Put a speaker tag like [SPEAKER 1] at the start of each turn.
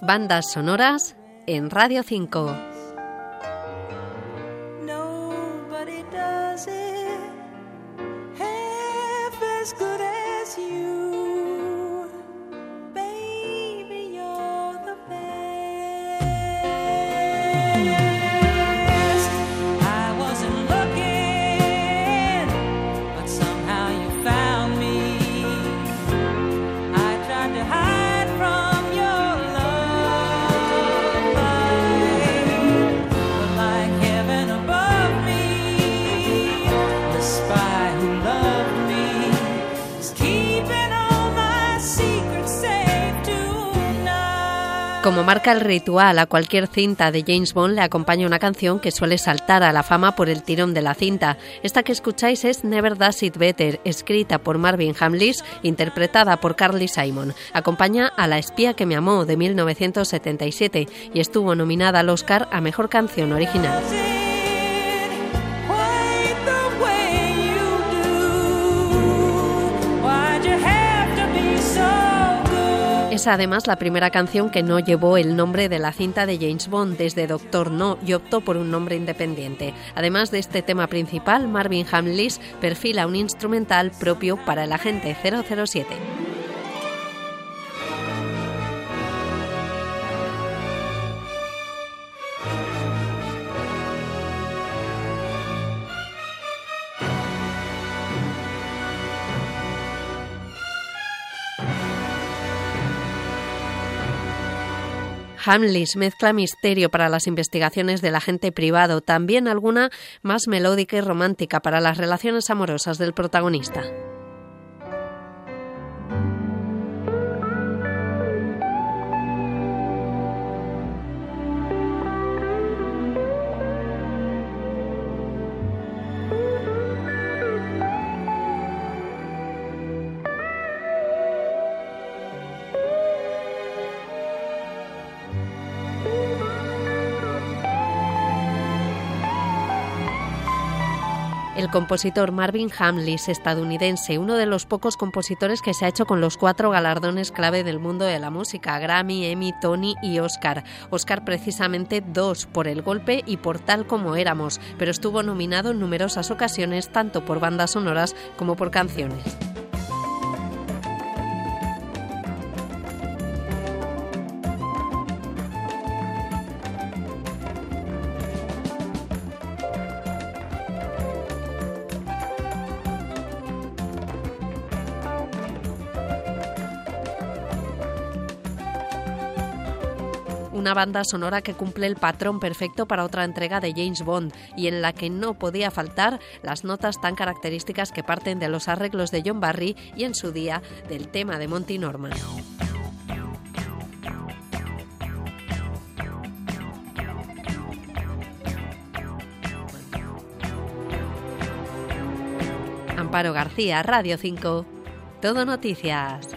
[SPEAKER 1] Bandas sonoras en Radio 5. Como marca el ritual, a cualquier cinta de James Bond le acompaña una canción que suele saltar a la fama por el tirón de la cinta. Esta que escucháis es Never Does It Better, escrita por Marvin Hamlish, interpretada por Carly Simon. Acompaña a La espía que me amó de 1977 y estuvo nominada al Oscar a Mejor Canción Original. Es además la primera canción que no llevó el nombre de la cinta de James Bond desde Doctor No y optó por un nombre independiente. Además de este tema principal, Marvin Hamlish perfila un instrumental propio para el agente 007. Hamlis mezcla misterio para las investigaciones del agente privado, también alguna más melódica y romántica para las relaciones amorosas del protagonista. El compositor Marvin Hamlish, estadounidense, uno de los pocos compositores que se ha hecho con los cuatro galardones clave del mundo de la música, Grammy, Emmy, Tony y Oscar. Oscar precisamente dos, por El Golpe y por Tal como éramos, pero estuvo nominado en numerosas ocasiones tanto por bandas sonoras como por canciones. Una banda sonora que cumple el patrón perfecto para otra entrega de James Bond y en la que no podía faltar las notas tan características que parten de los arreglos de John Barry y en su día del tema de Monty Norman. Amparo García, Radio 5. Todo Noticias.